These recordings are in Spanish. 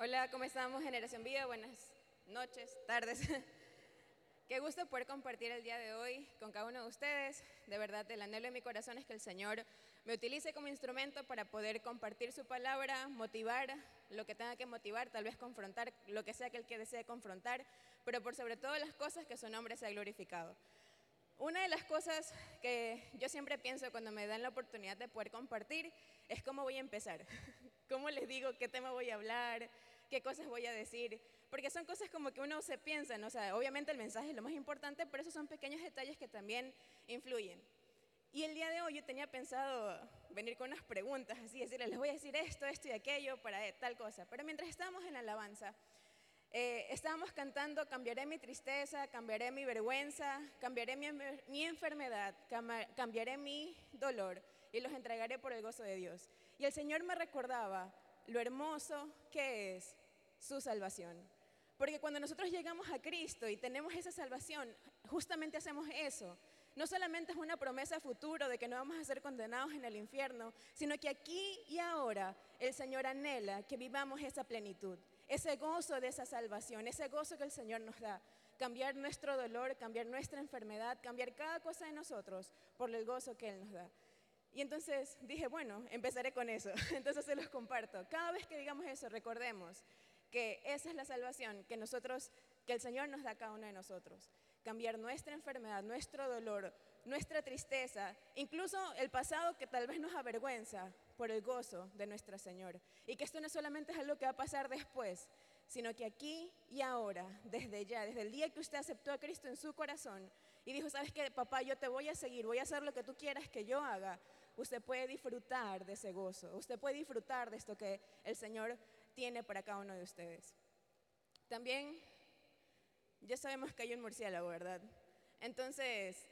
Hola, ¿cómo estamos? Generación Vida, buenas noches, tardes. Qué gusto poder compartir el día de hoy con cada uno de ustedes. De verdad, el anhelo de mi corazón es que el Señor me utilice como instrumento para poder compartir su palabra, motivar lo que tenga que motivar, tal vez confrontar lo que sea que el que desee confrontar, pero por sobre todo las cosas que su nombre sea glorificado. Una de las cosas que yo siempre pienso cuando me dan la oportunidad de poder compartir es cómo voy a empezar, cómo les digo qué tema voy a hablar, qué cosas voy a decir, porque son cosas como que uno se piensa, ¿no? o sea, obviamente el mensaje es lo más importante, pero esos son pequeños detalles que también influyen. Y el día de hoy yo tenía pensado venir con unas preguntas, así decirles, les voy a decir esto, esto y aquello para tal cosa, pero mientras estábamos en la alabanza, eh, estábamos cantando, cambiaré mi tristeza, cambiaré mi vergüenza, cambiaré mi, mi enfermedad, cambiaré mi dolor y los entregaré por el gozo de Dios. Y el Señor me recordaba lo hermoso que es su salvación. Porque cuando nosotros llegamos a Cristo y tenemos esa salvación, justamente hacemos eso. No solamente es una promesa futuro de que no vamos a ser condenados en el infierno, sino que aquí y ahora el Señor anhela que vivamos esa plenitud, ese gozo de esa salvación, ese gozo que el Señor nos da. Cambiar nuestro dolor, cambiar nuestra enfermedad, cambiar cada cosa de nosotros por el gozo que Él nos da. Y entonces dije, bueno, empezaré con eso. Entonces se los comparto. Cada vez que digamos eso, recordemos que esa es la salvación que nosotros, que el Señor nos da a cada uno de nosotros. Cambiar nuestra enfermedad, nuestro dolor, nuestra tristeza, incluso el pasado que tal vez nos avergüenza por el gozo de nuestro Señor. Y que esto no solamente es algo que va a pasar después, sino que aquí y ahora, desde ya, desde el día que usted aceptó a Cristo en su corazón y dijo, sabes qué, papá, yo te voy a seguir, voy a hacer lo que tú quieras que yo haga, usted puede disfrutar de ese gozo, usted puede disfrutar de esto que el Señor tiene para cada uno de ustedes. También ya sabemos que hay un murciélago, ¿verdad? Entonces,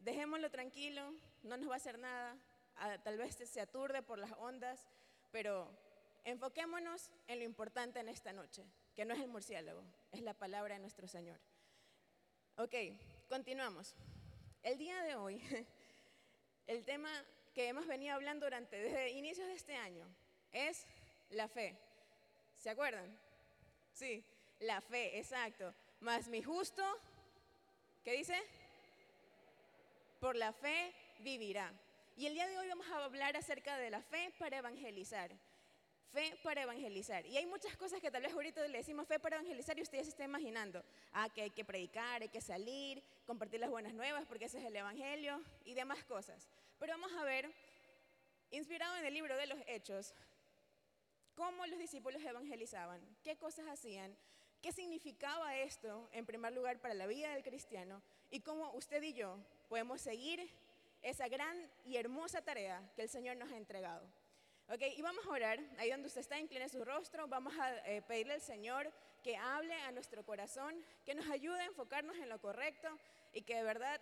dejémoslo tranquilo, no nos va a hacer nada, tal vez se aturde por las ondas, pero enfoquémonos en lo importante en esta noche, que no es el murciélago, es la palabra de nuestro Señor. Ok, continuamos. El día de hoy El tema que hemos venido hablando durante desde inicios de este año es la fe. ¿Se acuerdan? Sí, la fe, exacto. Más mi justo, ¿qué dice? Por la fe vivirá. Y el día de hoy vamos a hablar acerca de la fe para evangelizar. Fe para evangelizar. Y hay muchas cosas que tal vez ahorita le decimos fe para evangelizar y usted ya se está imaginando. Ah, que hay que predicar, hay que salir, compartir las buenas nuevas porque ese es el evangelio y demás cosas. Pero vamos a ver, inspirado en el libro de los Hechos, cómo los discípulos evangelizaban, qué cosas hacían, qué significaba esto en primer lugar para la vida del cristiano y cómo usted y yo podemos seguir esa gran y hermosa tarea que el Señor nos ha entregado. Ok, y vamos a orar, ahí donde usted está, incline su rostro, vamos a eh, pedirle al Señor que hable a nuestro corazón, que nos ayude a enfocarnos en lo correcto y que de verdad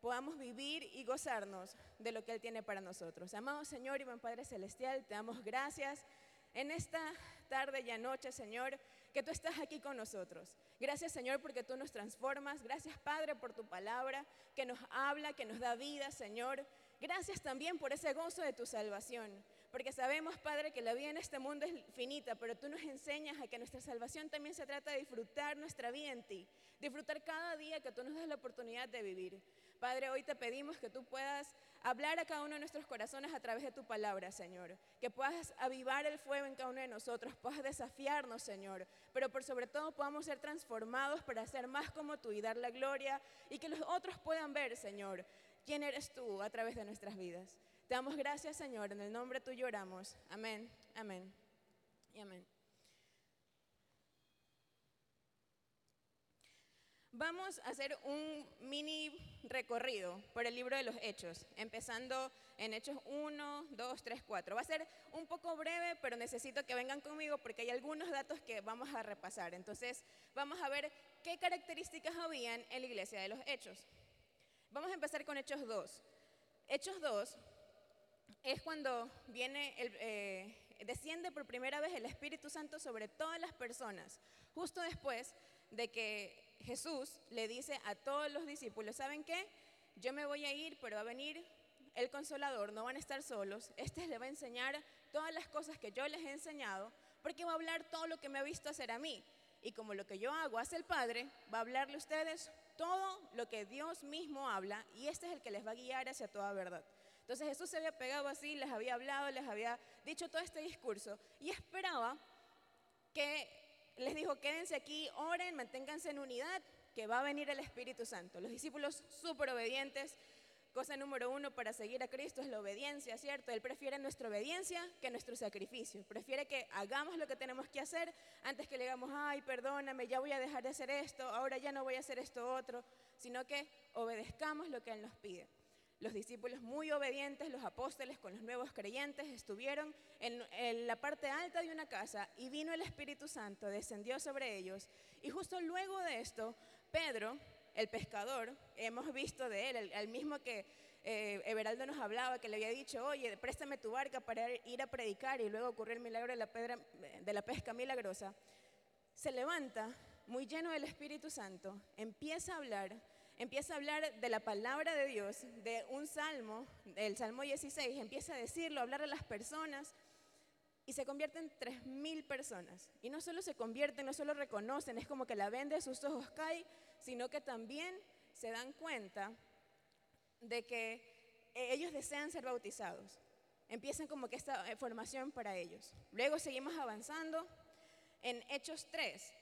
podamos vivir y gozarnos de lo que Él tiene para nosotros. Amado Señor y buen Padre Celestial, te damos gracias en esta tarde y noche, Señor, que tú estás aquí con nosotros. Gracias, Señor, porque tú nos transformas. Gracias, Padre, por tu palabra que nos habla, que nos da vida, Señor. Gracias también por ese gozo de tu salvación porque sabemos, Padre, que la vida en este mundo es finita, pero tú nos enseñas a que nuestra salvación también se trata de disfrutar nuestra vida en ti, disfrutar cada día que tú nos das la oportunidad de vivir. Padre, hoy te pedimos que tú puedas hablar a cada uno de nuestros corazones a través de tu palabra, Señor. Que puedas avivar el fuego en cada uno de nosotros, puedas desafiarnos, Señor. Pero por sobre todo podamos ser transformados para ser más como tú y dar la gloria y que los otros puedan ver, Señor, quién eres tú a través de nuestras vidas. Te damos gracias, Señor, en el nombre tuyo oramos. Amén, amén y amén. Vamos a hacer un mini recorrido por el libro de los Hechos, empezando en Hechos 1, 2, 3, 4. Va a ser un poco breve, pero necesito que vengan conmigo porque hay algunos datos que vamos a repasar. Entonces, vamos a ver qué características habían en la iglesia de los Hechos. Vamos a empezar con Hechos 2. Hechos 2 es cuando viene eh, desciende por primera vez el Espíritu Santo sobre todas las personas, justo después de que Jesús le dice a todos los discípulos, ¿saben qué? Yo me voy a ir, pero va a venir el consolador, no van a estar solos, este les va a enseñar todas las cosas que yo les he enseñado porque va a hablar todo lo que me ha visto hacer a mí. Y como lo que yo hago hace el Padre, va a hablarle a ustedes todo lo que Dios mismo habla y este es el que les va a guiar hacia toda verdad. Entonces Jesús se había pegado así, les había hablado, les había dicho todo este discurso y esperaba que les dijo, quédense aquí, oren, manténganse en unidad, que va a venir el Espíritu Santo. Los discípulos súper obedientes, cosa número uno para seguir a Cristo es la obediencia, ¿cierto? Él prefiere nuestra obediencia que nuestro sacrificio. Prefiere que hagamos lo que tenemos que hacer antes que le digamos, ay, perdóname, ya voy a dejar de hacer esto, ahora ya no voy a hacer esto otro, sino que obedezcamos lo que Él nos pide. Los discípulos muy obedientes, los apóstoles con los nuevos creyentes, estuvieron en, la parte alta de una casa y vino el Espíritu Santo, descendió sobre ellos. Y justo luego de esto, Pedro, el pescador, hemos visto de él, el, mismo que eh, Everaldo nos hablaba, que le había dicho, oye, préstame tu barca para ir a predicar y luego ocurrió el milagro de la, de la pesca milagrosa, se levanta muy lleno del Espíritu Santo, empieza a hablar empieza a hablar de la palabra de Dios, de un salmo, el Salmo 16, empieza a decirlo, a hablar a las personas y se convierten en 3.000 personas. Y no solo se convierten, no solo reconocen, es como que la venda de sus ojos cae, sino que también se dan cuenta de que eh, ellos desean ser bautizados. Empiezan como que esta eh, formación para ellos. Luego seguimos avanzando en Hechos 3.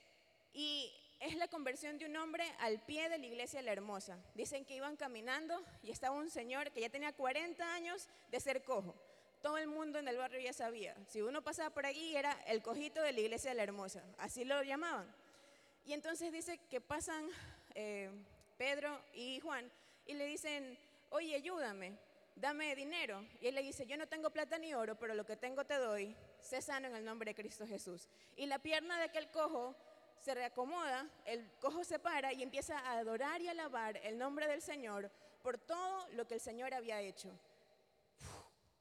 Y es la conversión de un hombre al pie de la iglesia La Hermosa. Dicen que iban caminando y estaba un señor que ya tenía 40 años de ser cojo. Todo el mundo en el barrio ya sabía. Si uno pasaba por allí era el cojito de la iglesia La Hermosa. Así lo llamaban. Y entonces dice que pasan eh, Pedro y Juan y le dicen, oye, ayúdame, dame dinero. Y él le dice, yo no tengo plata ni oro, pero lo que tengo te doy. Sé sano en el nombre de Cristo Jesús. Y la pierna de aquel cojo se reacomoda, el cojo se para y empieza a adorar y alabar el nombre del Señor por todo lo que el Señor había hecho.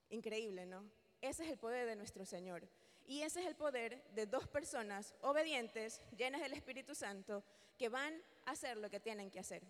increíble, ¿no? Ese es el poder de nuestro Señor. Y ese es el poder de dos personas obedientes, llenas del Espíritu Santo, que van a hacer lo que tienen que hacer.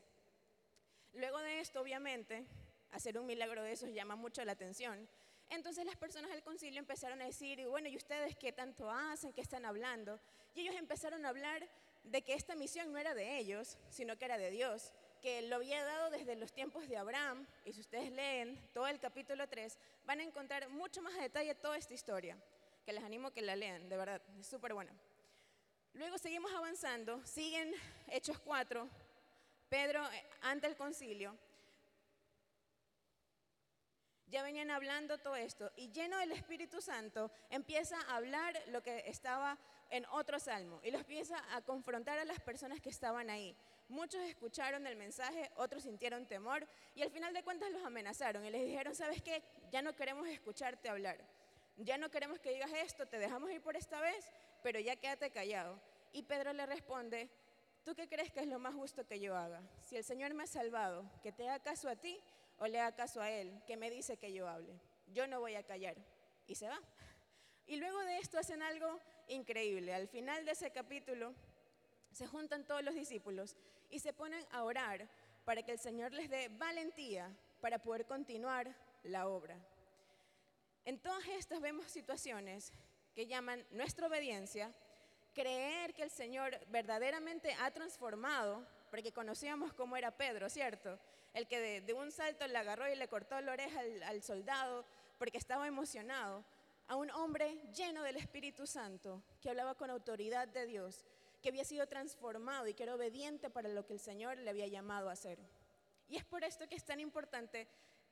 Luego de esto, obviamente, hacer un milagro de esos llama mucho la atención. Entonces las personas del concilio empezaron a decir, y bueno, ¿y ustedes qué tanto hacen? ¿Qué están hablando? Y ellos empezaron a hablar de que esta misión no era de ellos, sino que era de Dios, que lo había dado desde los tiempos de Abraham. Y si ustedes leen todo el capítulo 3, van a encontrar mucho más detalle toda esta historia, que les animo a que la lean, de verdad, es súper buena. Luego seguimos avanzando, siguen Hechos 4, Pedro ante el concilio. Ya venían hablando todo esto y lleno del Espíritu Santo empieza a hablar lo que estaba en otro salmo y los empieza a confrontar a las personas que estaban ahí. Muchos escucharon el mensaje, otros sintieron temor y al final de cuentas los amenazaron y les dijeron, ¿sabes qué? Ya no queremos escucharte hablar. Ya no queremos que digas esto, te dejamos ir por esta vez, pero ya quédate callado. Y Pedro le responde, ¿tú qué crees que es lo más justo que yo haga? Si el Señor me ha salvado, que te haga caso a ti o le haga caso a Él, que me dice que yo hable. Yo no voy a callar. Y se va. Y luego de esto hacen algo increíble. Al final de ese capítulo se juntan todos los discípulos y se ponen a orar para que el Señor les dé valentía para poder continuar la obra. En todas estas vemos situaciones que llaman nuestra obediencia, creer que el Señor verdaderamente ha transformado, porque conocíamos cómo era Pedro, ¿cierto? El que de, un salto le agarró y le cortó la oreja al soldado porque estaba emocionado a un hombre lleno del Espíritu Santo, que hablaba con autoridad de Dios, que había sido transformado y que era obediente para lo que el Señor le había llamado a hacer. Y es por esto que es tan importante,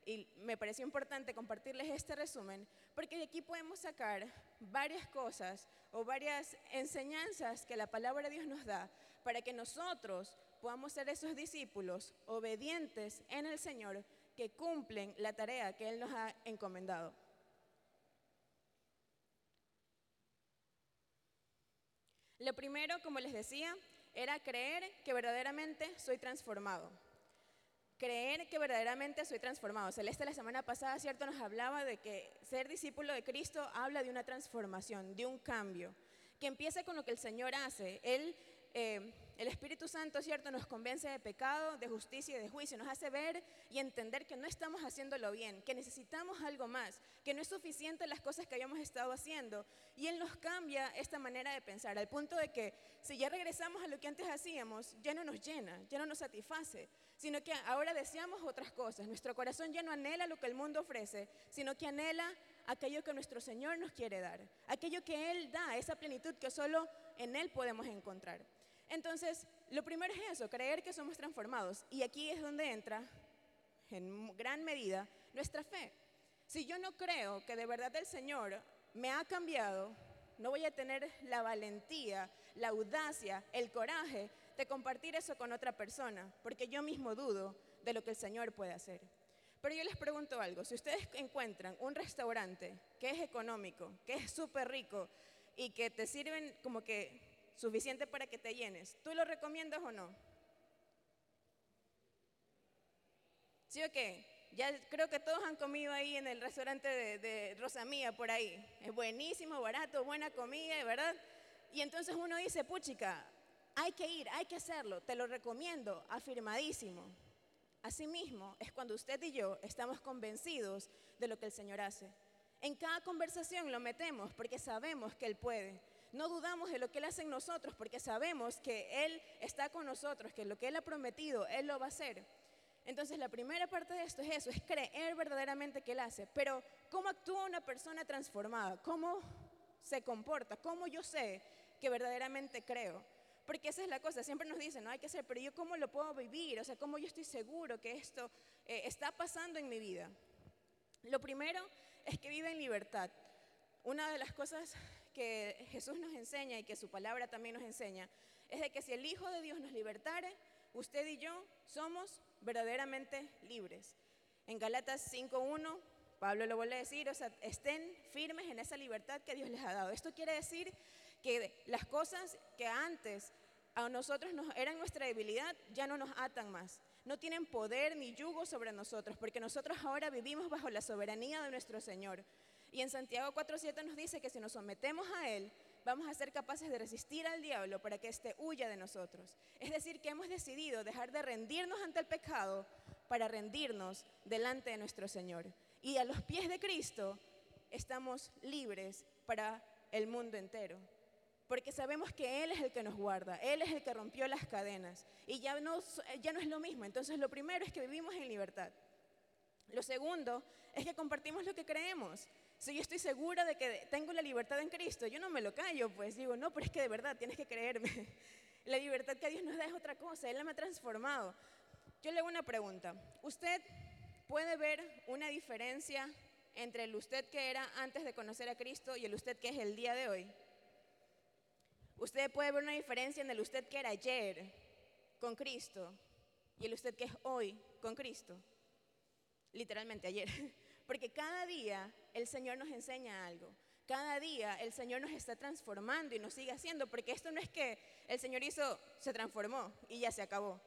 y me pareció importante compartirles este resumen, porque de aquí podemos sacar varias cosas o varias enseñanzas que la palabra de Dios nos da para que nosotros podamos ser esos discípulos obedientes en el Señor que cumplen la tarea que Él nos ha encomendado. Lo primero, como les decía, era creer que verdaderamente soy transformado. Creer que verdaderamente soy transformado. Celeste la semana pasada, ¿cierto? Nos hablaba de que ser discípulo de Cristo habla de una transformación, de un cambio, que empieza con lo que el Señor hace. Él eh, el Espíritu Santo, ¿cierto?, nos convence de pecado, de justicia y de juicio, nos hace ver y entender que no estamos haciéndolo bien, que necesitamos algo más, que no es suficiente las cosas que habíamos estado haciendo. Y Él nos cambia esta manera de pensar, al punto de que si ya regresamos a lo que antes hacíamos, ya no nos llena, ya no nos satisface, sino que ahora deseamos otras cosas. Nuestro corazón ya no anhela lo que el mundo ofrece, sino que anhela aquello que nuestro Señor nos quiere dar, aquello que Él da, esa plenitud que solo en Él podemos encontrar. Entonces, lo primero es eso, creer que somos transformados. Y aquí es donde entra, en gran medida, nuestra fe. Si yo no creo que de verdad el Señor me ha cambiado, no voy a tener la valentía, la audacia, el coraje de compartir eso con otra persona, porque yo mismo dudo de lo que el Señor puede hacer. Pero yo les pregunto algo, si ustedes encuentran un restaurante que es económico, que es súper rico y que te sirven como que suficiente para que te llenes. ¿Tú lo recomiendas o no? ¿Sí o qué? Ya creo que todos han comido ahí en el restaurante de, de Rosamía por ahí. Es buenísimo, barato, buena comida, ¿verdad? Y entonces uno dice, puchica, hay que ir, hay que hacerlo, te lo recomiendo, afirmadísimo. Asimismo, es cuando usted y yo estamos convencidos de lo que el Señor hace. En cada conversación lo metemos porque sabemos que Él puede. No dudamos de lo que Él hace en nosotros porque sabemos que Él está con nosotros, que lo que Él ha prometido, Él lo va a hacer. Entonces la primera parte de esto es eso, es creer verdaderamente que Él hace. Pero ¿cómo actúa una persona transformada? ¿Cómo se comporta? ¿Cómo yo sé que verdaderamente creo? Porque esa es la cosa, siempre nos dicen, no hay que hacer, pero yo cómo lo puedo vivir, o sea, cómo yo estoy seguro que esto eh, está pasando en mi vida. Lo primero es que vive en libertad. Una de las cosas que Jesús nos enseña y que su palabra también nos enseña es de que si el Hijo de Dios nos libertare, usted y yo somos verdaderamente libres. En Galatas 5.1, Pablo lo vuelve a decir, o sea, estén firmes en esa libertad que Dios les ha dado. Esto quiere decir que las cosas que antes a nosotros nos, eran nuestra debilidad ya no nos atan más. No tienen poder ni yugo sobre nosotros, porque nosotros ahora vivimos bajo la soberanía de nuestro Señor. Y en Santiago 4.7 nos dice que si nos sometemos a Él, vamos a ser capaces de resistir al diablo para que éste huya de nosotros. Es decir, que hemos decidido dejar de rendirnos ante el pecado para rendirnos delante de nuestro Señor. Y a los pies de Cristo estamos libres para el mundo entero. Porque sabemos que Él es el que nos guarda, Él es el que rompió las cadenas. Y ya no, ya no es lo mismo. Entonces lo primero es que vivimos en libertad. Lo segundo es que compartimos lo que creemos. Si yo estoy segura de que tengo la libertad en Cristo, yo no me lo callo, pues digo, no, pero es que de verdad tienes que creerme. La libertad que Dios nos da es otra cosa, Él me ha transformado. Yo le hago una pregunta. ¿Usted puede ver una diferencia entre el usted que era antes de conocer a Cristo y el usted que es el día de hoy? Usted puede ver una diferencia en el usted que era ayer con Cristo y el usted que es hoy con Cristo. Literalmente ayer. Porque cada día el Señor nos enseña algo. Cada día el Señor nos está transformando y nos sigue haciendo, porque esto no es que el Señor hizo, se transformó y ya se acabó.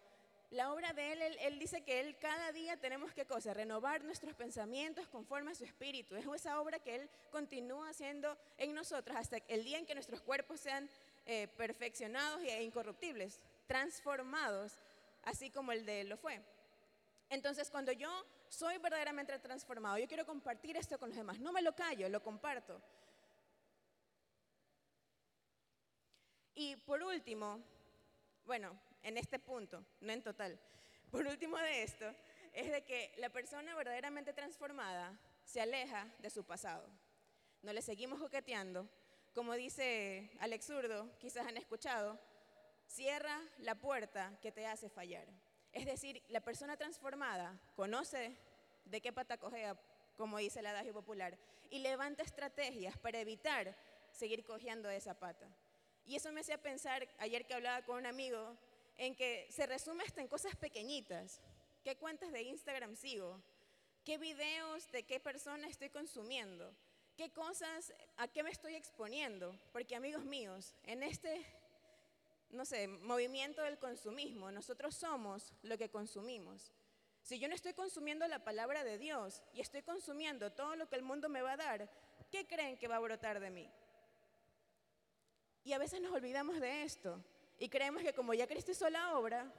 La obra de Él, Él, dice que Él cada día tenemos que cosa, renovar nuestros pensamientos conforme a su espíritu. Es esa obra que Él continúa haciendo en nosotros hasta el día en que nuestros cuerpos sean eh, perfeccionados e incorruptibles, transformados, así como el de Él lo fue. Entonces, cuando yo soy verdaderamente transformado, yo quiero compartir esto con los demás. No me lo callo, lo comparto. Y por último, bueno, en este punto, no en total, por último de esto, es de que la persona verdaderamente transformada se aleja de su pasado. No le seguimos jugueteando. Como dice Alex Zurdo, quizás han escuchado, cierra la puerta que te hace fallar. Es decir, la persona transformada conoce de qué pata cojea, como dice el adagio popular, y levanta estrategias para evitar seguir cojeando esa pata. Y eso me hacía pensar, ayer que hablaba con un amigo, en que se resume hasta en cosas pequeñitas. ¿Qué cuentas de Instagram sigo? ¿Qué videos de qué persona estoy consumiendo? ¿Qué cosas, a qué me estoy exponiendo? Porque amigos míos, en este no sé, movimiento del consumismo. Nosotros somos lo que consumimos. Si yo no estoy consumiendo la palabra de Dios y estoy consumiendo todo lo que el mundo me va a dar, ¿qué creen que va a brotar de mí? Y a veces nos olvidamos de esto Y creemos que como ya Cristo hizo la obra,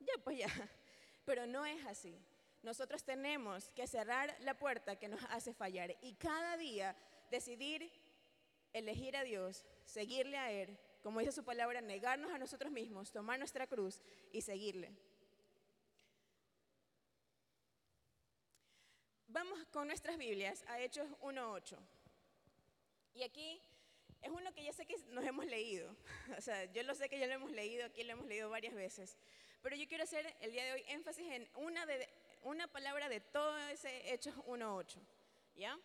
ya pues ya. Pero no es así. Nosotros tenemos que cerrar la puerta que nos hace fallar y cada día decidir elegir a Dios, seguirle a Él, como dice su palabra, negarnos a nosotros mismos, tomar nuestra cruz y seguirle. Vamos con nuestras Biblias a Hechos 1.8. Y aquí es uno que ya sé que nos hemos leído. O sea, yo lo sé que ya lo hemos leído, aquí lo hemos leído varias veces. Pero yo quiero hacer el día de hoy énfasis en una, de, una palabra de todo ese Hechos 1.8. ¿Ya?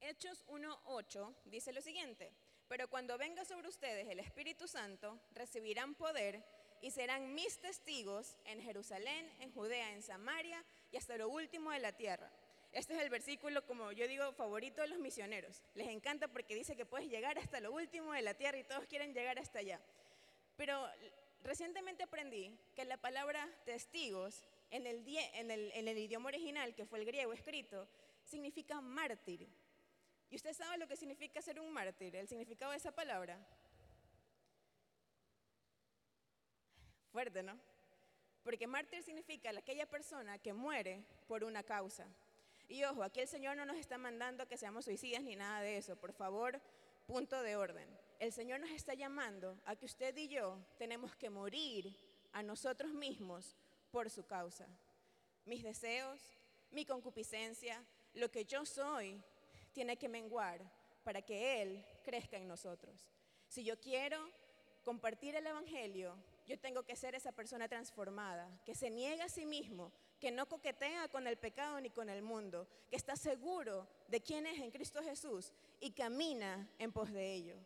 Hechos 1.8 dice lo siguiente, pero cuando venga sobre ustedes el Espíritu Santo, recibirán poder y serán mis testigos en Jerusalén, en Judea, en Samaria y hasta lo último de la tierra. Este es el versículo, como yo digo, favorito de los misioneros. Les encanta porque dice que puedes llegar hasta lo último de la tierra y todos quieren llegar hasta allá. Pero recientemente aprendí que la palabra testigos en el, en el, idioma original, que fue el griego escrito, significa mártir. ¿Y usted sabe lo que significa ser un mártir? El significado de esa palabra. Fuerte, ¿no? Porque mártir significa aquella persona que muere por una causa. Y ojo, aquí el Señor no nos está mandando que seamos suicidas ni nada de eso. Por favor, punto de orden. El Señor nos está llamando a que usted y yo tenemos que morir a nosotros mismos por su causa. Mis deseos, mi concupiscencia, lo que yo soy, tiene que menguar para que Él crezca en nosotros. Si yo quiero compartir el Evangelio, yo tengo que ser esa persona transformada, que se niega a sí mismo, que no coquetea con el pecado ni con el mundo, que está seguro de quién es en Cristo Jesús y camina en pos de ello.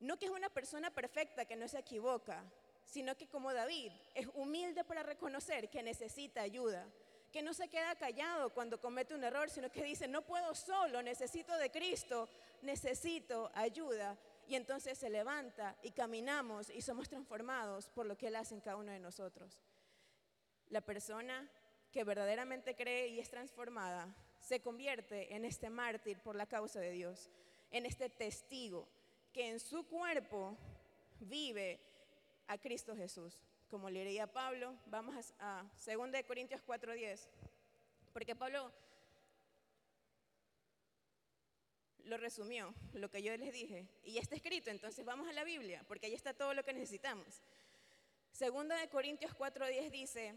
No que es una persona perfecta que no se equivoca, sino que como David es humilde para reconocer que necesita ayuda, que no se queda callado cuando comete un error, sino que dice, no puedo solo, necesito de Cristo, necesito ayuda y entonces se levanta y caminamos y somos transformados por lo que Él hace en cada uno de nosotros. La persona que verdaderamente cree y es transformada se convierte en este mártir por la causa de Dios, en este testigo que en su cuerpo vive a Cristo Jesús. Como le diría Pablo, vamos a, a 2 Corintios 4:10, porque Pablo lo resumió, lo que yo les dije, y ya está escrito, entonces vamos a la Biblia, porque ahí está todo lo que necesitamos. Segunda de Corintios 4:10 dice,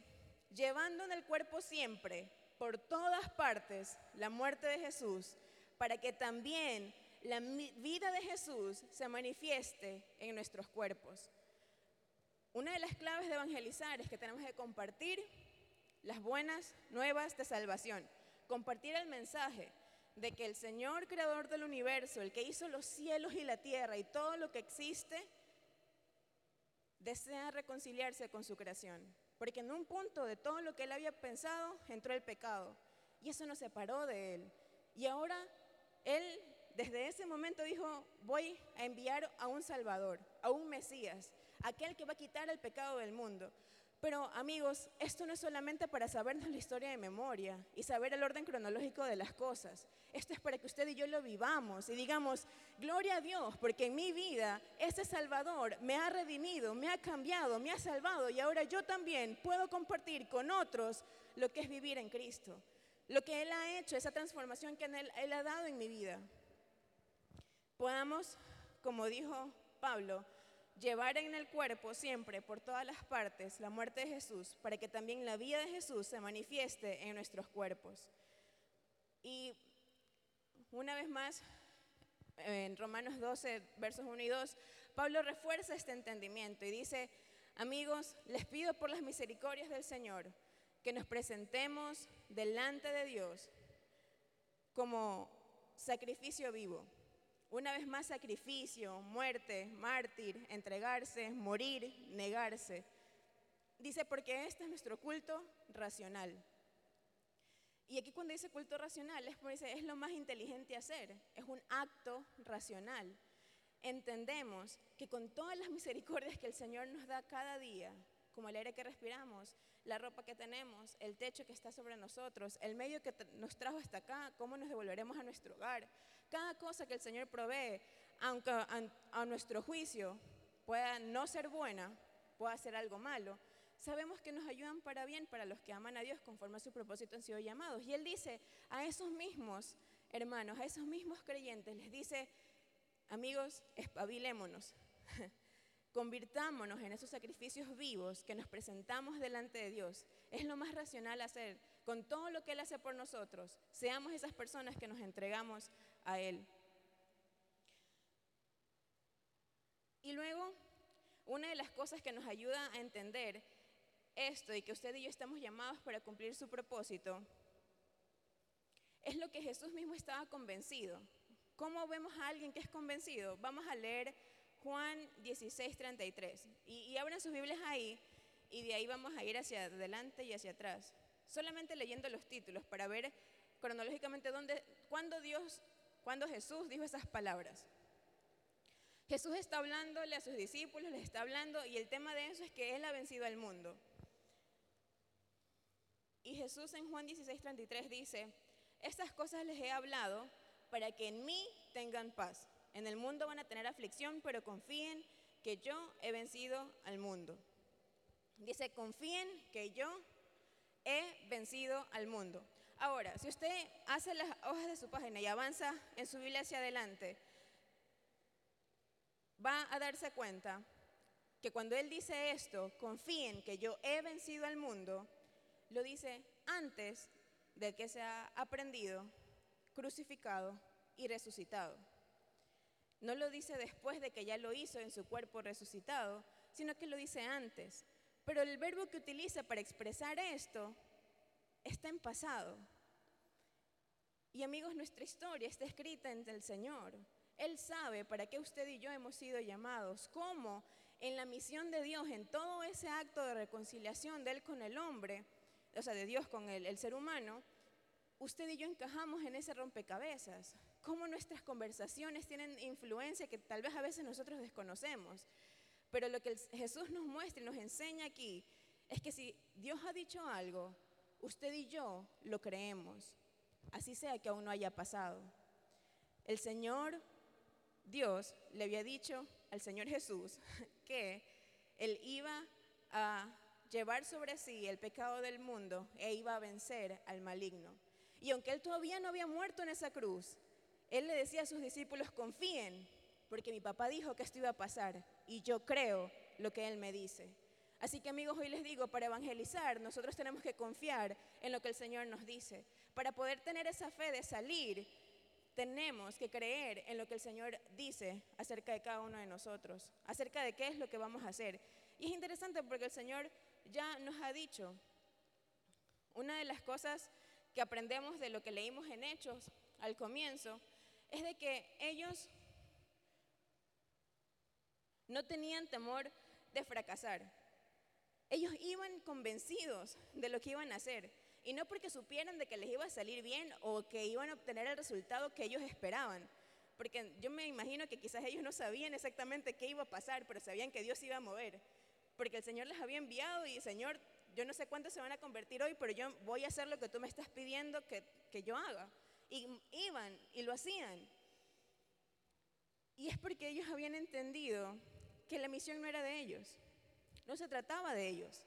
llevando en el cuerpo siempre, por todas partes, la muerte de Jesús, para que también la vida de Jesús se manifieste en nuestros cuerpos. Una de las claves de evangelizar es que tenemos que compartir las buenas nuevas de salvación, compartir el mensaje de que el Señor creador del universo, el que hizo los cielos y la tierra y todo lo que existe, desea reconciliarse con su creación. Porque en un punto de todo lo que él había pensado entró el pecado y eso nos separó de él. Y ahora él desde ese momento dijo, voy a enviar a un Salvador, a un Mesías, aquel que va a quitar el pecado del mundo. Pero amigos, esto no es solamente para sabernos la historia de memoria y saber el orden cronológico de las cosas. Esto es para que usted y yo lo vivamos y digamos, gloria a Dios, porque en mi vida ese Salvador me ha redimido, me ha cambiado, me ha salvado y ahora yo también puedo compartir con otros lo que es vivir en Cristo. Lo que Él ha hecho, esa transformación que él, ha dado en mi vida. Podamos, como dijo Pablo, llevar en el cuerpo siempre, por todas las partes, la muerte de Jesús, para que también la vida de Jesús se manifieste en nuestros cuerpos. Y una vez más, en Romanos 12, versos 1 y 2, Pablo refuerza este entendimiento y dice, amigos, les pido por las misericordias del Señor que nos presentemos delante de Dios como sacrificio vivo una vez más sacrificio, muerte, mártir, entregarse, morir, negarse. Dice, porque este es nuestro culto racional. Y aquí cuando dice culto racional es porque es lo más inteligente hacer, es un acto racional. Entendemos que con todas las misericordias que el Señor nos da cada día, como el aire que respiramos, la ropa que tenemos, el techo que está sobre nosotros, el medio que nos trajo hasta acá, cómo nos devolveremos a nuestro hogar. Cada cosa que el Señor provee, aunque a, nuestro juicio pueda no ser buena, pueda ser algo malo, sabemos que nos ayudan para bien para los que aman a Dios conforme a su propósito han sido llamados. Y Él dice a esos mismos hermanos, a esos mismos creyentes, les dice, amigos, espabilémonos. Convirtámonos en esos sacrificios vivos que nos presentamos delante de Dios. Es lo más racional hacer. Con todo lo que Él hace por nosotros, seamos esas personas que nos entregamos a Él. Y luego, una de las cosas que nos ayuda a entender esto y que usted y yo estamos llamados para cumplir su propósito, es lo que Jesús mismo estaba convencido. ¿Cómo vemos a alguien que es convencido? Vamos a leer Juan 16, 33. Y, abren sus Biblias ahí y de ahí vamos a ir hacia adelante y hacia atrás. Solamente leyendo los títulos para ver cronológicamente dónde, cuándo Dios, cuándo Jesús dijo esas palabras. Jesús está hablándole a sus discípulos, les está hablando y el tema de eso es que Él ha vencido al mundo. Y Jesús en Juan 16, 33 dice, estas cosas les he hablado para que en mí tengan paz. En el mundo van a tener aflicción, pero confíen que yo he vencido al mundo. Dice, confíen que yo he vencido al mundo. Ahora, si usted hace las hojas de su página y avanza en su Biblia hacia adelante, va a darse cuenta que cuando él dice esto, confíen que yo he vencido al mundo, lo dice antes de que se ha aprendido, crucificado y resucitado. No lo dice después de que ya lo hizo en su cuerpo resucitado, sino que lo dice antes. Pero el verbo que utiliza para expresar esto está en pasado. Y amigos, nuestra historia está escrita en el Señor. Él sabe para qué usted y yo hemos sido llamados, cómo en la misión de Dios, en todo ese acto de reconciliación de Él con el hombre, o sea, de Dios con el, el ser humano, usted y yo encajamos en ese rompecabezas cómo nuestras conversaciones tienen influencia que tal vez a veces nosotros desconocemos. Pero lo que Jesús nos muestra y nos enseña aquí es que si Dios ha dicho algo, usted y yo lo creemos, así sea que aún no haya pasado. El Señor Dios le había dicho al Señor Jesús que Él iba a llevar sobre sí el pecado del mundo e iba a vencer al maligno. Y aunque Él todavía no había muerto en esa cruz, él le decía a sus discípulos, confíen, porque mi papá dijo que esto iba a pasar y yo creo lo que Él me dice. Así que amigos, hoy les digo, para evangelizar nosotros tenemos que confiar en lo que el Señor nos dice. Para poder tener esa fe de salir, tenemos que creer en lo que el Señor dice acerca de cada uno de nosotros, acerca de qué es lo que vamos a hacer. Y es interesante porque el Señor ya nos ha dicho, una de las cosas que aprendemos de lo que leímos en Hechos al comienzo, es de que ellos no tenían temor de fracasar. Ellos iban convencidos de lo que iban a hacer. Y no porque supieran de que les iba a salir bien o que iban a obtener el resultado que ellos esperaban. Porque yo me imagino que quizás ellos no sabían exactamente qué iba a pasar, pero sabían que Dios iba a mover. Porque el Señor les había enviado y Señor, yo no sé cuántos se van a convertir hoy, pero yo voy a hacer lo que tú me estás pidiendo que, que yo haga. Y iban y lo hacían. Y es porque ellos habían entendido que la misión no era de ellos. No se trataba de ellos.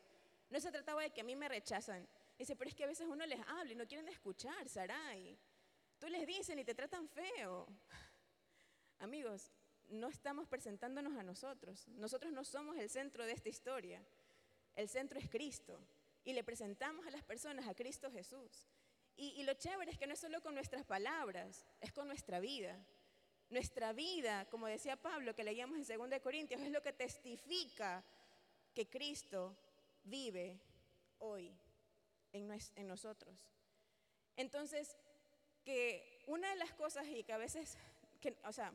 No se trataba de que a mí me rechazan. Dice, pero es que a veces uno les habla y no quieren escuchar, Sarai. Tú les dicen y te tratan feo. Amigos, no estamos presentándonos a nosotros. Nosotros no somos el centro de esta historia. El centro es Cristo. Y le presentamos a las personas a Cristo Jesús. Y, lo chévere es que no es solo con nuestras palabras, es con nuestra vida. Nuestra vida, como decía Pablo, que leíamos en 2 Corintios, es lo que testifica que Cristo vive hoy en, en nosotros. Entonces, que una de las cosas y que a veces, que, o sea,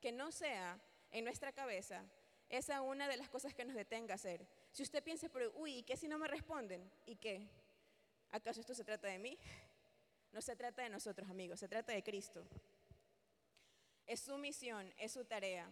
que no sea en nuestra cabeza, esa una de las cosas que nos detenga a hacer. Si usted piensa, pero, uy, ¿y qué si no me responden? ¿Y qué? ¿Acaso esto se trata de mí? No se trata de nosotros, amigos, se trata de Cristo. Es su misión, es su tarea,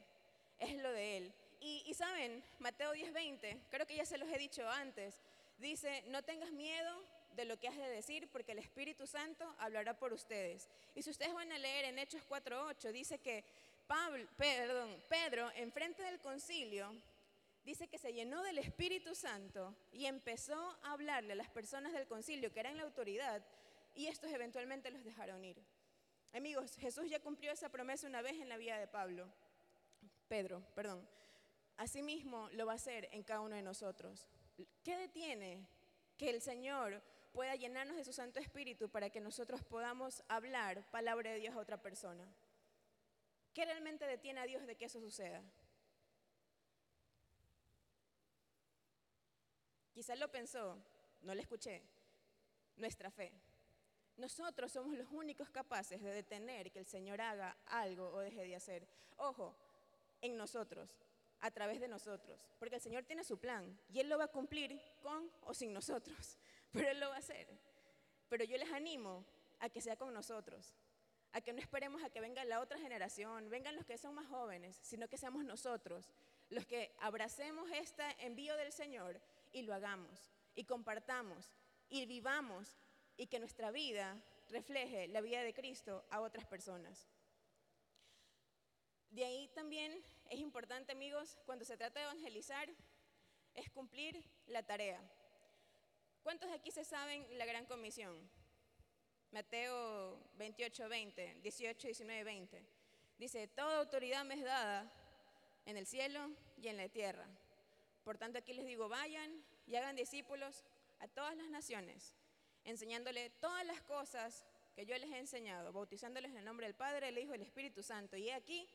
es lo de Él. Y, saben, Mateo 10:20, creo que ya se los he dicho antes, dice, no tengas miedo de lo que has de decir, porque el Espíritu Santo hablará por ustedes. Y si ustedes van a leer en Hechos 4.8, dice que Pablo, perdón, Pedro, enfrente del concilio, dice que se llenó del Espíritu Santo y empezó a hablarle a las personas del concilio, que eran la autoridad, y estos eventualmente los dejaron ir. Amigos, Jesús ya cumplió esa promesa una vez en la vida de Pablo, Pedro, perdón. Asimismo lo va a hacer en cada uno de nosotros. ¿Qué detiene que el Señor pueda llenarnos de su Santo Espíritu para que nosotros podamos hablar palabra de Dios a otra persona? ¿Qué realmente detiene a Dios de que eso suceda? Quizás lo pensó, no le escuché. Nuestra fe. Nosotros somos los únicos capaces de detener que el Señor haga algo o deje de hacer. Ojo, en nosotros, a través de nosotros, porque el Señor tiene su plan y Él lo va a cumplir con o sin nosotros, pero Él lo va a hacer. Pero yo les animo a que sea con nosotros, a que no esperemos a que venga la otra generación, vengan los que son más jóvenes, sino que seamos nosotros los que abracemos este envío del Señor y lo hagamos, y compartamos, y vivamos, y que nuestra vida refleje la vida de Cristo a otras personas. De ahí también es importante, amigos, cuando se trata de evangelizar, es cumplir la tarea. ¿Cuántos de aquí se saben la gran comisión? Mateo 28, 20, 18, 19, 20. Dice, toda autoridad me es dada en el cielo y en la tierra. Por tanto, aquí les digo, vayan y hagan discípulos a todas las naciones, enseñándole todas las cosas que yo les he enseñado, bautizándoles en el nombre del Padre, el Hijo y el Espíritu Santo. Y aquí,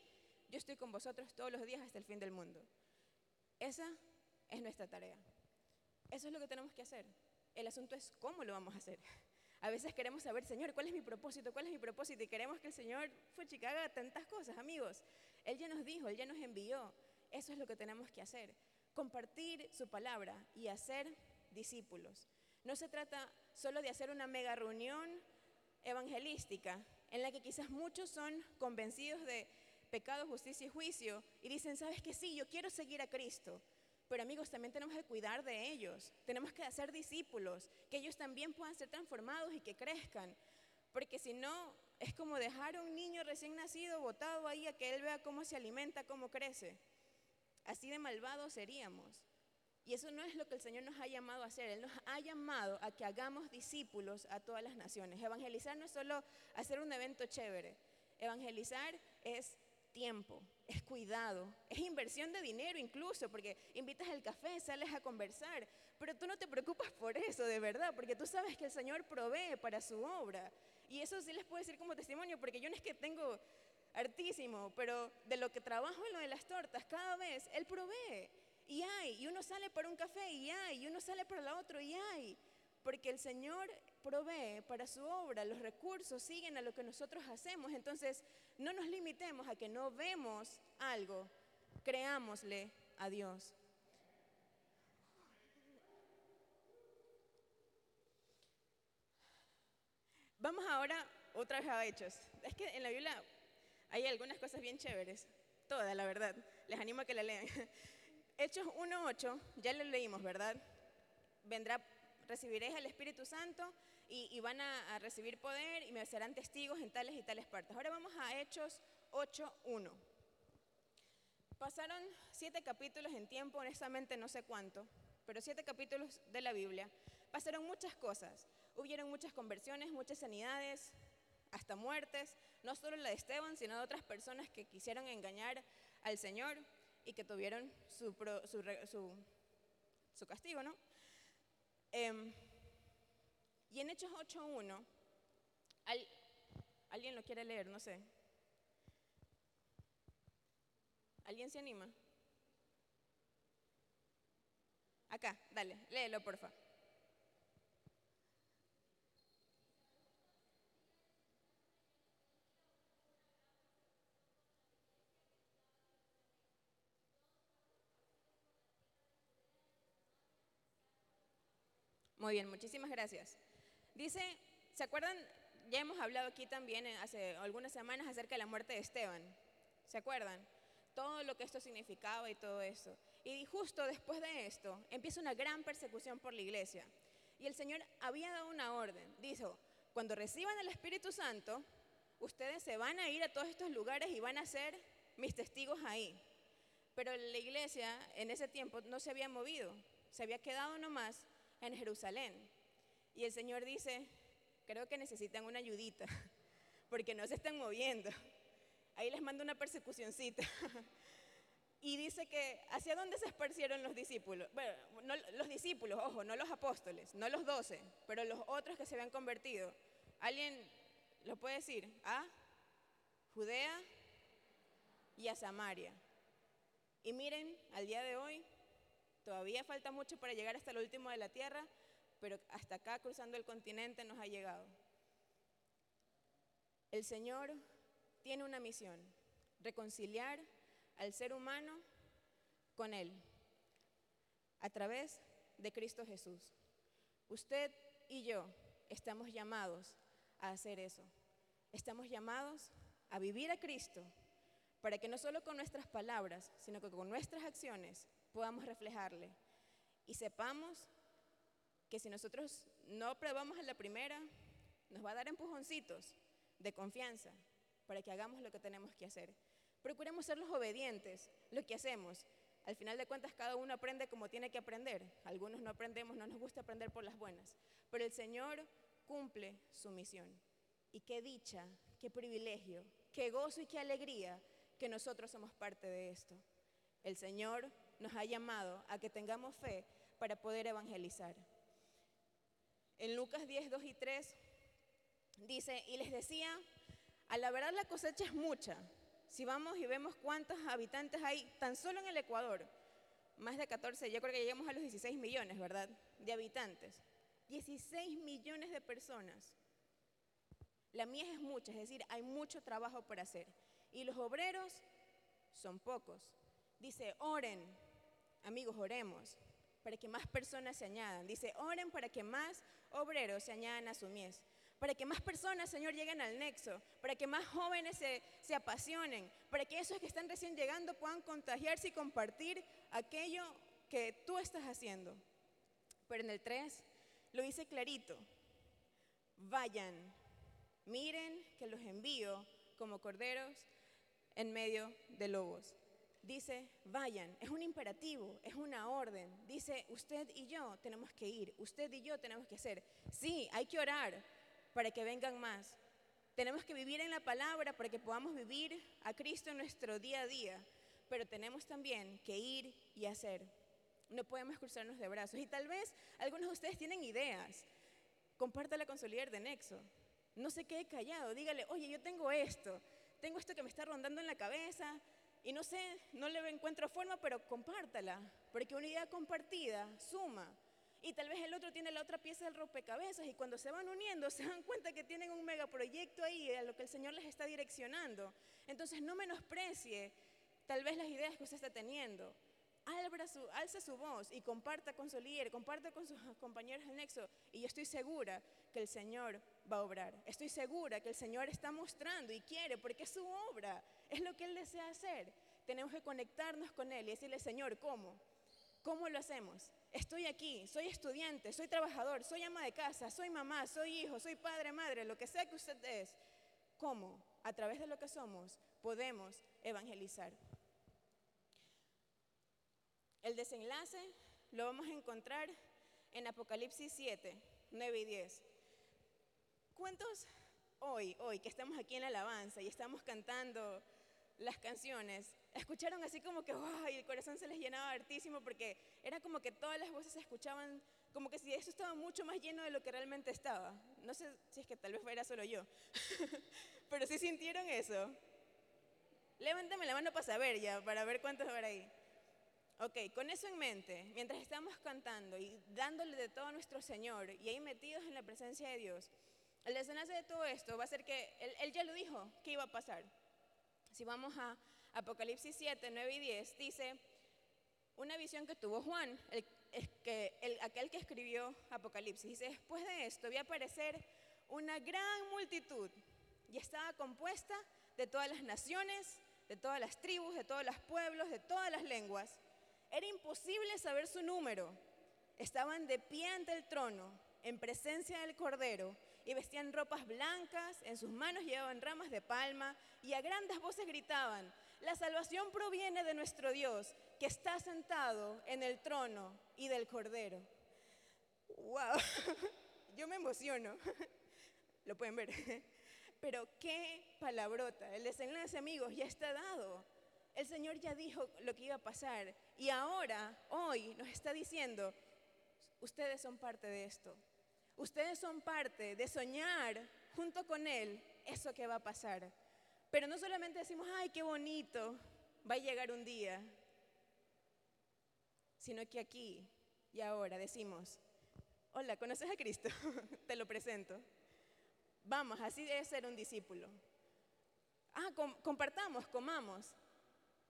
yo estoy con vosotros todos los días hasta el fin del mundo. Esa es nuestra tarea. Eso es lo que tenemos que hacer. El asunto es cómo lo vamos a hacer. A veces queremos saber, Señor, ¿cuál es mi propósito? ¿Cuál es mi propósito? Y queremos que el Señor fue haga tantas cosas, amigos. Él ya nos dijo, Él ya nos envió. Eso es lo que tenemos que hacer compartir su palabra y hacer discípulos. No se trata solo de hacer una mega reunión evangelística en la que quizás muchos son convencidos de pecado, justicia y juicio y dicen, sabes que sí, yo quiero seguir a Cristo. Pero amigos, también tenemos que cuidar de ellos. Tenemos que hacer discípulos, que ellos también puedan ser transformados y que crezcan. Porque si no, es como dejar a un niño recién nacido botado ahí a que él vea cómo se alimenta, cómo crece. Así de malvados seríamos. Y eso no es lo que el Señor nos ha llamado a hacer. Él nos ha llamado a que hagamos discípulos a todas las naciones. Evangelizar no es solo hacer un evento chévere. Evangelizar es tiempo, es cuidado, es inversión de dinero incluso, porque invitas al café, sales a conversar, pero tú no te preocupas por eso, de verdad, porque tú sabes que el Señor provee para su obra. Y eso sí les puedo decir como testimonio, porque yo no es que tengo hartísimo, pero de lo que trabajo en lo de las tortas, cada vez Él provee. Y hay, y uno sale para un café y hay, y uno sale para la otro y hay. Porque el Señor provee para su obra, los recursos siguen a lo que nosotros hacemos. Entonces, no nos limitemos a que no vemos algo, creámosle a Dios. Vamos ahora otra vez a Hechos. Es que en la Biblia hay algunas cosas bien chéveres, todas, la verdad. Les animo a que la lean. Hechos 1.8, ya lo leímos, ¿verdad? Vendrá, recibiréis al Espíritu Santo y, van a, recibir poder y me serán testigos en tales y tales partes. Ahora vamos a Hechos 8.1. Pasaron siete capítulos en tiempo, honestamente no sé cuánto, pero siete capítulos de la Biblia. Pasaron muchas cosas. Hubieron muchas conversiones, muchas sanidades, hasta muertes, no solo la de Esteban, sino de otras personas que quisieron engañar al Señor y que tuvieron su, su, castigo, ¿no? Em, y en Hechos 8.1, ¿alguien lo quiere leer? No sé. ¿Alguien se anima? Acá, dale, léelo, por favor. Muy bien, muchísimas gracias. Dice, ¿se acuerdan? Ya hemos hablado aquí también hace algunas semanas acerca de la muerte de Esteban. ¿Se acuerdan? Todo lo que esto significaba y todo eso. Y justo después de esto empieza una gran persecución por la iglesia. Y el Señor había dado una orden. Dijo, cuando reciban el Espíritu Santo, ustedes se van a ir a todos estos lugares y van a ser mis testigos ahí. Pero la iglesia en ese tiempo no se había movido, se había quedado nomás en Jerusalén. Y el Señor dice, creo que necesitan una ayudita, porque no se están moviendo. Ahí les mando una persecucioncita. Y dice que hacia dónde se esparcieron los discípulos. Bueno, no, los discípulos, ojo, no los apóstoles, no los doce, pero los otros que se habían convertido. ¿Alguien lo puede decir? A Judea y a Samaria. Y miren, al día de hoy, todavía falta mucho para llegar hasta el último de la tierra, pero hasta acá cruzando el continente nos ha llegado. El Señor tiene una misión, reconciliar al ser humano con Él, a través de Cristo Jesús. Usted y yo estamos llamados a hacer eso. Estamos llamados a vivir a Cristo para que no solo con nuestras palabras, sino que con nuestras acciones podamos reflejarle y sepamos que si nosotros no probamos en la primera, nos va a dar empujoncitos de confianza para que hagamos lo que tenemos que hacer. Procuremos ser los obedientes, lo que hacemos. Al final de cuentas, cada uno aprende como tiene que aprender. Algunos no aprendemos, no nos gusta aprender por las buenas. Pero el Señor cumple su misión. Y qué dicha, qué privilegio, qué gozo y qué alegría que nosotros somos parte de esto. El Señor nos ha llamado a que tengamos fe para poder evangelizar. En Lucas 10, 2 y 3 dice, y les decía, a la verdad la cosecha es mucha. Si vamos y vemos cuántos habitantes hay tan solo en el Ecuador, más de 14, yo creo que llegamos a los 16 millones, ¿verdad? De habitantes. 16 millones de personas. La mía es mucha, es decir, hay mucho trabajo por hacer. Y los obreros son pocos. Dice, oren, amigos, oremos, para que más personas se añadan. Dice, oren para que más obreros se añadan a su mies. Para que más personas, Señor, lleguen al nexo. Para que más jóvenes se, se apasionen. Para que esos que están recién llegando puedan contagiarse y compartir aquello que tú estás haciendo. Pero en el 3 lo dice clarito. Vayan, miren que los envío como corderos en medio de lobos. Dice, vayan, es un imperativo, es una orden. Dice, usted y yo tenemos que ir, usted y yo tenemos que hacer. Sí, hay que orar para que vengan más. Tenemos que vivir en la palabra para que podamos vivir a Cristo en nuestro día a día, pero tenemos también que ir y hacer. No podemos cruzarnos de brazos. Y tal vez algunos de ustedes tienen ideas. Compártala con su líder de Nexo. No se quede callado. Dígale, oye, yo tengo esto tengo esto que me está rondando en la cabeza y no sé, no le encuentro forma, pero compártala, porque una idea compartida suma. Y tal vez el otro tiene la otra pieza del rompecabezas y cuando se van uniendo se dan cuenta que tienen un megaproyecto ahí a lo que el Señor les está direccionando. Entonces no menosprecie tal vez las ideas que usted está teniendo su, alza su voz y comparta con su líder, comparta con sus compañeros en Nexo. Y yo estoy segura que el Señor va a obrar. Estoy segura que el Señor está mostrando y quiere, porque es su obra, es lo que Él desea hacer. Tenemos que conectarnos con Él y decirle, Señor, ¿cómo? ¿Cómo lo hacemos? Estoy aquí, soy estudiante, soy trabajador, soy ama de casa, soy mamá, soy hijo, soy padre, madre, lo que sea que usted es. ¿Cómo? A través de lo que somos podemos evangelizar. El desenlace lo vamos a encontrar en Apocalipsis 7, 9 y 10. ¿Cuántos hoy, hoy que estamos aquí en la alabanza y estamos cantando las canciones, escucharon así como que, wow, y el corazón se les llenaba hartísimo porque era como que todas las voces se escuchaban como que si eso estaba mucho más lleno de lo que realmente estaba. No sé si es que tal vez fuera solo yo, pero si sintieron eso. Levántame la mano para saber ya, para ver cuántos habrá ahí. Ok, con eso en mente, mientras estamos cantando y dándole de todo a nuestro Señor y ahí metidos en la presencia de Dios, el desenlace de todo esto va a ser que él, ya lo dijo que iba a pasar. Si vamos a Apocalipsis 7, 9 y 10, dice una visión que tuvo Juan, el, que, aquel que escribió Apocalipsis. Dice, después de esto vi aparecer una gran multitud y estaba compuesta de todas las naciones, de todas las tribus, de todos los pueblos, de todas las lenguas Era imposible saber su número. Estaban de pie ante el trono, en presencia del Cordero, y vestían ropas blancas, en sus manos llevaban ramas de palma, y a grandes voces gritaban, la salvación proviene de nuestro Dios, que está sentado en el trono y del Cordero. ¡Wow! Yo me emociono. Lo pueden ver. Pero qué palabrota. El desenlace, amigos, ya está dado. El Señor ya dijo lo que iba a pasar. Y ahora, hoy, nos está diciendo, ustedes son parte de esto. Ustedes son parte de soñar junto con Él eso que va a pasar. Pero no solamente decimos, ay, qué bonito, va a llegar un día, sino que aquí y ahora decimos, hola, ¿conoces a Cristo? Te lo presento. Vamos, así debe ser un discípulo. Ah, compartamos, comamos,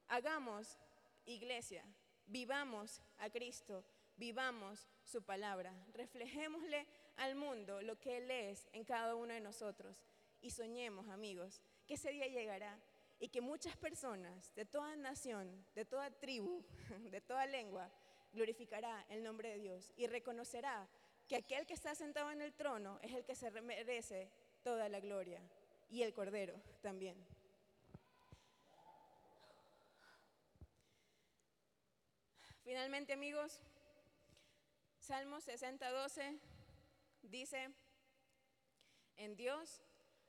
hagamos iglesia, vivamos a Cristo, vivamos su palabra, reflejémosle al mundo lo que Él es en cada uno de nosotros y soñemos, amigos, que ese día llegará y que muchas personas de toda nación, de toda tribu, de toda lengua, glorificará el nombre de Dios y reconocerá que aquel que está sentado en el trono es el que se merece toda la gloria y el Cordero también. Finalmente, amigos, Salmo 60, 12 dice, en Dios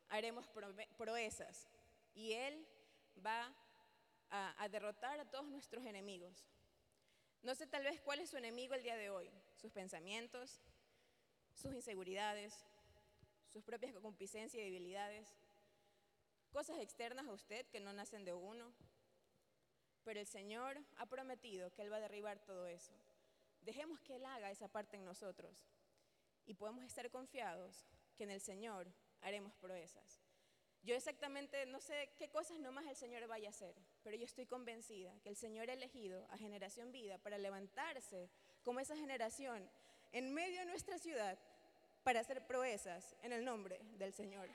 haremos proezas y Él va a, derrotar a todos nuestros enemigos. No sé tal vez cuál es su enemigo el día de hoy, sus pensamientos, sus inseguridades, sus propias concupiscencias y debilidades, cosas externas a usted que no nacen de uno. Pero el Señor ha prometido que Él va a derribar todo eso. Dejemos que Él haga esa parte en nosotros y podemos estar confiados que en el Señor haremos proezas. Yo exactamente no sé qué cosas nomás el Señor vaya a hacer, pero yo estoy convencida que el Señor ha elegido a Generación Vida para levantarse como esa generación en medio de nuestra ciudad para hacer proezas en el nombre del Señor.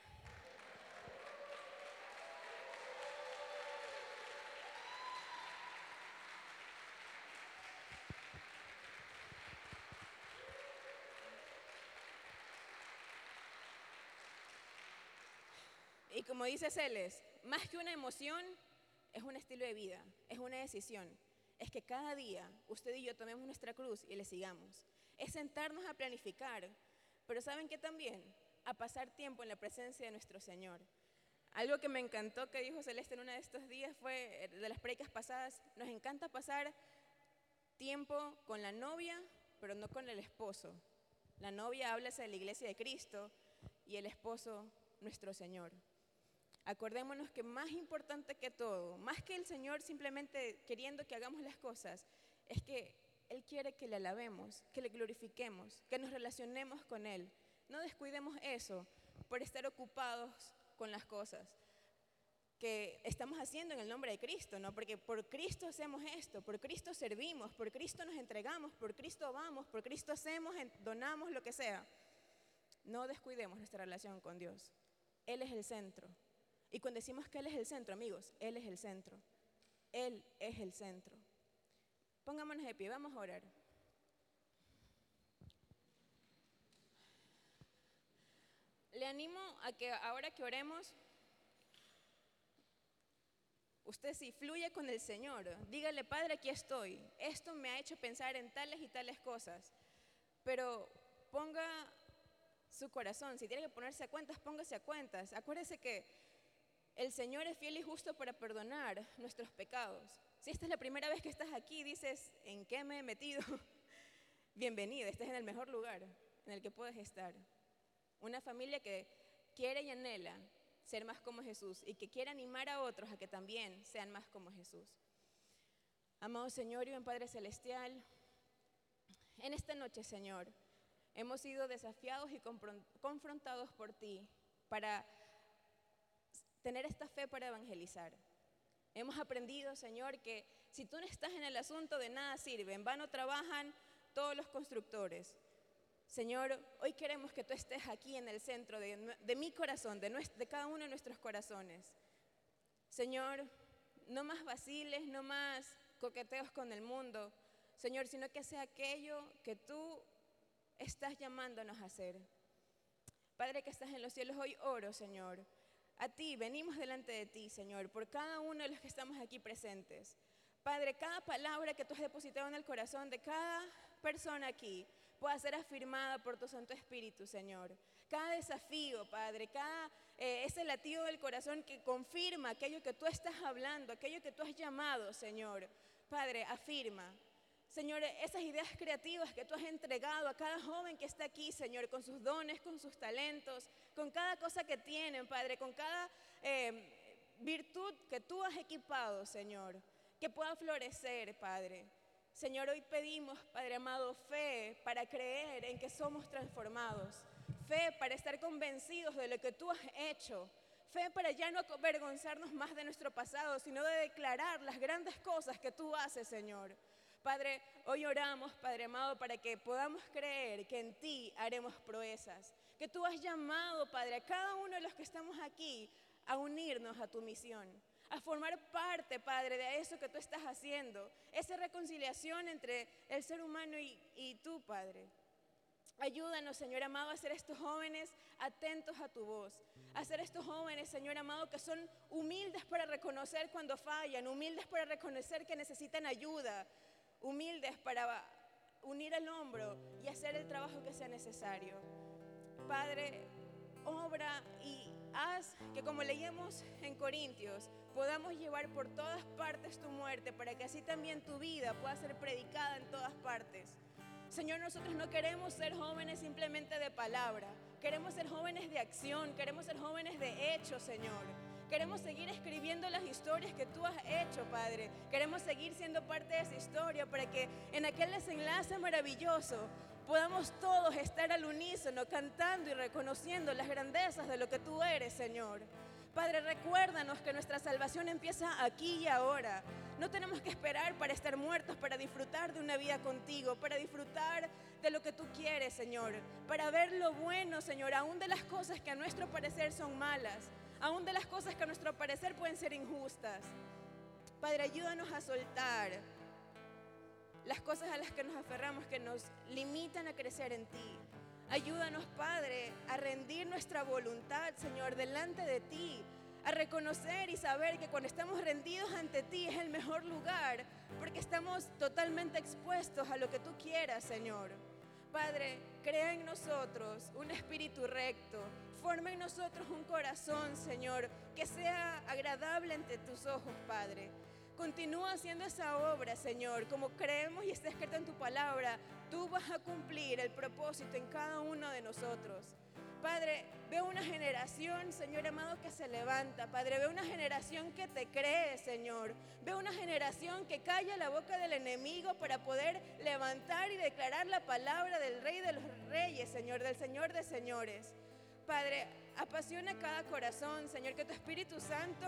Y dice Celes, más que una emoción, es un estilo de vida, es una decisión. Es que cada día usted y yo tomemos nuestra cruz y le sigamos. Es sentarnos a planificar, pero ¿saben qué también? A pasar tiempo en la presencia de nuestro Señor. Algo que me encantó que dijo Celeste en uno de estos días fue, eh, de las predicas pasadas, nos encanta pasar tiempo con la novia, pero no con el esposo. La novia habla de la iglesia de Cristo y el esposo nuestro Señor. Acordémonos que más importante que todo, más que el Señor simplemente queriendo que hagamos las cosas, es que él quiere que le alabemos, que le glorifiquemos, que nos relacionemos con Él. No descuidemos eso por estar ocupados con las cosas que estamos haciendo en el nombre de Cristo, ¿no? Porque por Cristo hacemos esto, por Cristo servimos, por Cristo nos entregamos, por Cristo vamos, por Cristo hacemos, donamos, lo que sea. No descuidemos nuestra relación con Dios. Él es el centro. Y cuando decimos que Él es el centro, amigos, Él es el centro. Él es el centro. Pongámonos de pie, vamos a orar. Le animo a que ahora que oremos, usted si fluye con el Señor, dígale, Padre, aquí estoy. Esto me ha hecho pensar en tales y tales cosas. Pero ponga su corazón, si tiene que ponerse a cuentas, póngase a cuentas. Acuérdese que el Señor es fiel y justo para perdonar nuestros pecados. Si esta es la primera vez que estás aquí, dices, ¿en qué me he metido? Bienvenido, estás en el mejor lugar en el que puedes estar. Una familia que quiere y anhela ser más como Jesús y que quiere animar a otros a que también sean más como Jesús. Amado Señor y buen Padre Celestial, en esta noche, Señor, hemos sido desafiados y confrontados por ti para tener esta fe para evangelizar. Hemos aprendido, Señor, que si tú no estás en el asunto de nada sirve, en vano trabajan todos los constructores. Señor, hoy queremos que tú estés aquí en el centro de, mi corazón, de, de cada uno de nuestros corazones. Señor, no más vaciles, no más coqueteos con el mundo, Señor, sino que sea aquello que tú estás llamándonos a hacer. Padre que estás en los cielos, hoy oro, Señor. A ti, venimos delante de ti, Señor, por cada uno de los que estamos aquí presentes. Padre, cada palabra que tú has depositado en el corazón de cada persona aquí pueda ser afirmada por tu Santo Espíritu, Señor. Cada desafío, Padre, cada eh, ese latido del corazón que confirma aquello que tú estás hablando, aquello que tú has llamado, Señor. Padre, afirma. Señor, esas ideas creativas que tú has entregado a cada joven que está aquí, Señor, con sus dones, con sus talentos, con cada cosa que tienen, Padre, con cada eh, virtud que tú has equipado, Señor, que pueda florecer, Padre. Señor, hoy pedimos, Padre amado, fe para creer en que somos transformados, fe para estar convencidos de lo que tú has hecho, fe para ya no avergonzarnos más de nuestro pasado, sino de declarar las grandes cosas que tú haces, Señor. Padre, hoy oramos, Padre amado, para que podamos creer que en ti haremos proezas, que tú has llamado, Padre, a cada uno de los que estamos aquí a unirnos a tu misión, a formar parte, Padre, de eso que tú estás haciendo, esa reconciliación entre el ser humano y, y tú, Padre. Ayúdanos, Señor amado, a ser estos jóvenes atentos a tu voz. A ser estos jóvenes, Señor amado, que son humildes para reconocer cuando fallan, humildes para reconocer que necesitan ayuda, humildes para unir el hombro y hacer el trabajo que sea necesario. Padre, obra y haz que como leíamos en Corintios, podamos llevar por todas partes tu muerte para que así también tu vida pueda ser predicada en todas partes. Señor, nosotros no queremos ser jóvenes simplemente de palabra, queremos ser jóvenes de acción, queremos ser jóvenes de hecho, Señor. Queremos seguir escribiendo las historias que tú has hecho, Padre. Queremos seguir siendo parte de esa historia para que en aquel desenlace maravilloso podamos todos estar al unísono cantando y reconociendo las grandezas de lo que tú eres, Señor. Padre, recuérdanos que nuestra salvación empieza aquí y ahora. No tenemos que esperar para estar muertos, para disfrutar de una vida contigo, para disfrutar de lo que tú quieres, Señor, para ver lo bueno, Señor, aún de las cosas que a nuestro parecer son malas aún de las cosas que a nuestro parecer pueden ser injustas. Padre, ayúdanos a soltar las cosas a las que nos aferramos que nos limitan a crecer en ti. Ayúdanos, Padre, a rendir nuestra voluntad, Señor, delante de ti, a reconocer y saber que cuando estamos rendidos ante ti es el mejor lugar, porque estamos totalmente expuestos a lo que tú quieras, Señor. Padre, crea en nosotros un espíritu recto, forma en nosotros un corazón, Señor, que sea agradable ante tus ojos, Padre. Continúa haciendo esa obra, Señor, como creemos y está escrito en tu palabra, tú vas a cumplir el propósito en cada uno de nosotros. Padre, veo una generación, Señor amado, que se levanta. Padre, veo una generación que te cree, Señor. Veo una generación que calla la boca del enemigo para poder levantar y declarar la palabra del Rey de los Reyes, Señor, del Señor de Señores. Padre, apasiona cada corazón, Señor, que tu Espíritu Santo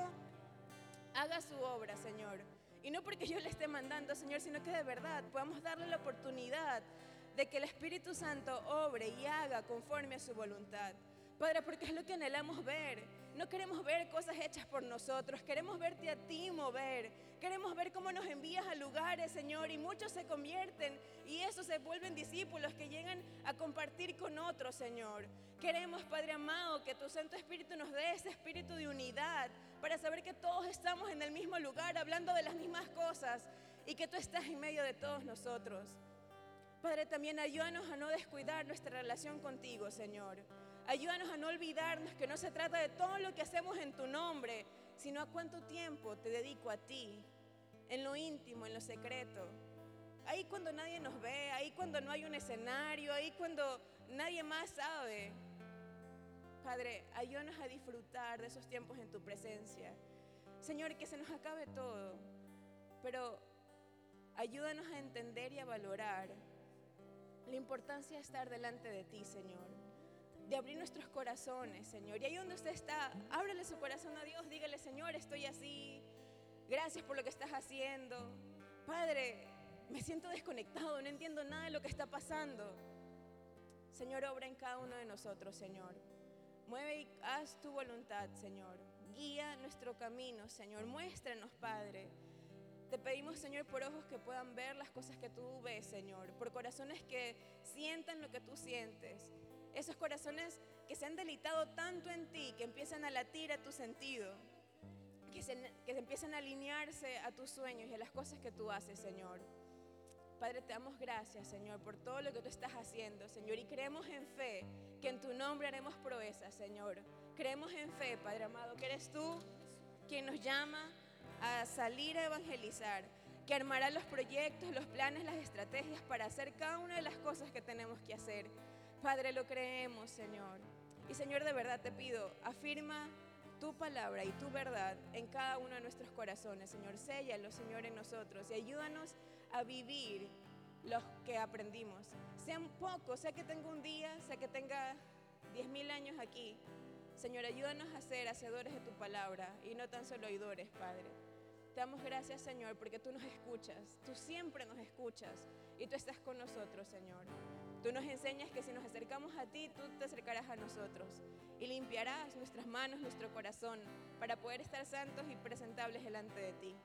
haga su obra, Señor. Y no porque yo le esté mandando, Señor, sino que de verdad podamos darle la oportunidad de que el Espíritu Santo obre y haga conforme a su voluntad. Padre, porque es lo que anhelamos ver. No queremos ver cosas hechas por nosotros, queremos verte a ti mover. Queremos ver cómo nos envías a lugares, Señor, y muchos se convierten y esos se vuelven discípulos que llegan a compartir con otros, Señor. Queremos, Padre amado, que tu Santo Espíritu nos dé ese espíritu de unidad para saber que todos estamos en el mismo lugar, hablando de las mismas cosas y que tú estás en medio de todos nosotros. Padre, también ayúdanos a no descuidar nuestra relación contigo, Señor. Ayúdanos a no olvidarnos que no se trata de todo lo que hacemos en tu nombre, sino a cuánto tiempo te dedico a ti, en lo íntimo, en lo secreto. Ahí cuando nadie nos ve, ahí cuando no hay un escenario, ahí cuando nadie más sabe. Padre, ayúdanos a disfrutar de esos tiempos en tu presencia. Señor, que se nos acabe todo, pero ayúdanos a entender y a valorar la importancia de estar delante de ti, Señor. De abrir nuestros corazones, Señor. Y ahí donde usted está, ábrele su corazón a Dios. Dígale, Señor, estoy así. Gracias por lo que estás haciendo. Padre, me siento desconectado, no entiendo nada de lo que está pasando. Señor, obra en cada uno de nosotros, Señor. Mueve y haz tu voluntad, Señor. Guía nuestro camino, Señor. Muéstranos, Padre. Te pedimos, Señor, por ojos que puedan ver las cosas que tú ves, Señor. Por corazones que sientan lo que tú sientes. Esos corazones que se han delitado tanto en ti, que empiezan a latir a tu sentido. Que se, que empiezan a alinearse a tus sueños y a las cosas que tú haces, Señor. Padre, te damos gracias, Señor, por todo lo que tú estás haciendo, Señor. Y creemos en fe que en tu nombre haremos proezas, Señor. Creemos en fe, Padre amado, que eres tú quien nos llama a salir a evangelizar, que armará los proyectos, los planes, las estrategias para hacer cada una de las cosas que tenemos que hacer. Padre, lo creemos, Señor. Y Señor, de verdad te pido, afirma tu palabra y tu verdad en cada uno de nuestros corazones, Señor. Séllalo, Señor, en nosotros y ayúdanos a vivir los que aprendimos. Sean pocos, sea que tenga un día, sea que tenga diez mil años aquí. Señor, ayúdanos a ser hacedores de tu palabra y no tan solo oidores, Padre. Te damos gracias, Señor, porque tú nos escuchas, tú siempre nos escuchas y tú estás con nosotros, Señor. Tú nos enseñas que si nos acercamos a ti, tú te acercarás a nosotros y limpiarás nuestras manos, nuestro corazón, para poder estar santos y presentables delante de ti.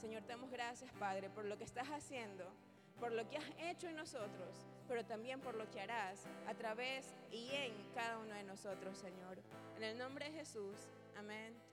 Señor, te damos gracias, Padre, por lo que estás haciendo, por lo que has hecho en nosotros, pero también por lo que harás a través y en cada uno de nosotros, Señor. En el nombre de Jesús, amén